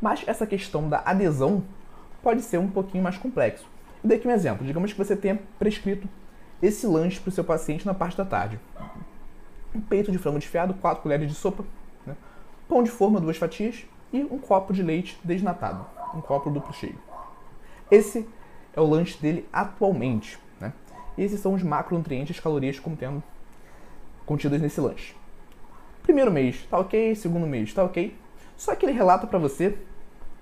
Mas essa questão da adesão pode ser um pouquinho mais complexo. Daqui um exemplo. Digamos que você tenha prescrito esse lanche para o seu paciente na parte da tarde. Um peito de frango desfiado, 4 colheres de sopa, né? pão de forma, duas fatias e um copo de leite desnatado, um copo duplo cheio. Esse é o lanche dele atualmente. Esses são os macronutrientes, as calorias contendo, contidas nesse lanche. Primeiro mês tá ok, segundo mês tá ok. Só que ele relata para você,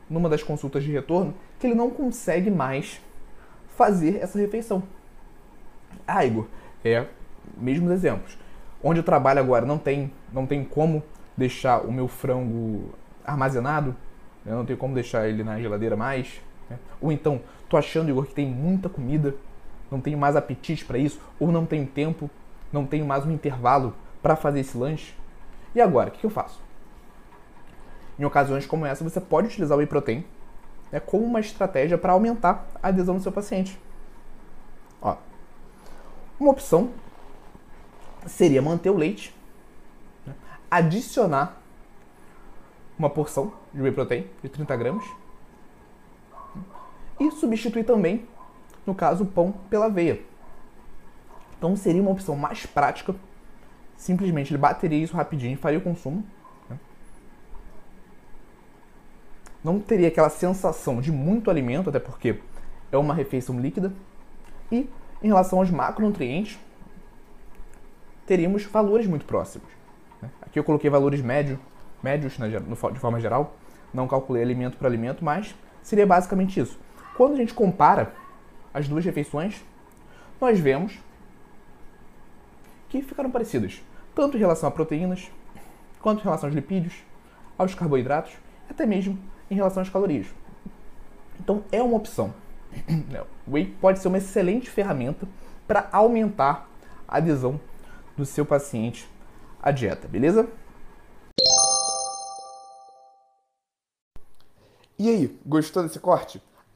numa das consultas de retorno, que ele não consegue mais fazer essa refeição. Ah, Igor, é mesmos exemplos. Onde eu trabalho agora não tem, não tem como deixar o meu frango armazenado, né? não tem como deixar ele na geladeira mais. Né? Ou então, tô achando, Igor, que tem muita comida, não tenho mais apetite para isso, ou não tenho tempo, não tenho mais um intervalo para fazer esse lanche. E agora, o que, eu faço? Em ocasiões como essa, você pode utilizar o whey protein né, como uma estratégia para aumentar a adesão do seu paciente. Ó, uma opção seria manter o leite, né, adicionar uma porção de whey protein de 30 gramas e substituir também, no caso, o pão pela aveia. Então seria uma opção mais prática. Simplesmente ele bateria isso rapidinho e faria o consumo não teria aquela sensação de muito alimento, até porque é uma refeição líquida. E em relação aos macronutrientes, teríamos valores muito próximos. Né? Aqui eu coloquei valores médio, médios né, de forma geral, não calculei alimento por alimento, mas seria basicamente isso. Quando a gente compara as duas refeições, nós vemos que ficaram parecidas, tanto em relação a proteínas, quanto em relação aos lipídios, aos carboidratos, até mesmo em relação às calorias. Então é uma opção. O whey pode ser uma excelente ferramenta para aumentar a adesão do seu paciente à dieta, beleza? E aí, gostou desse corte?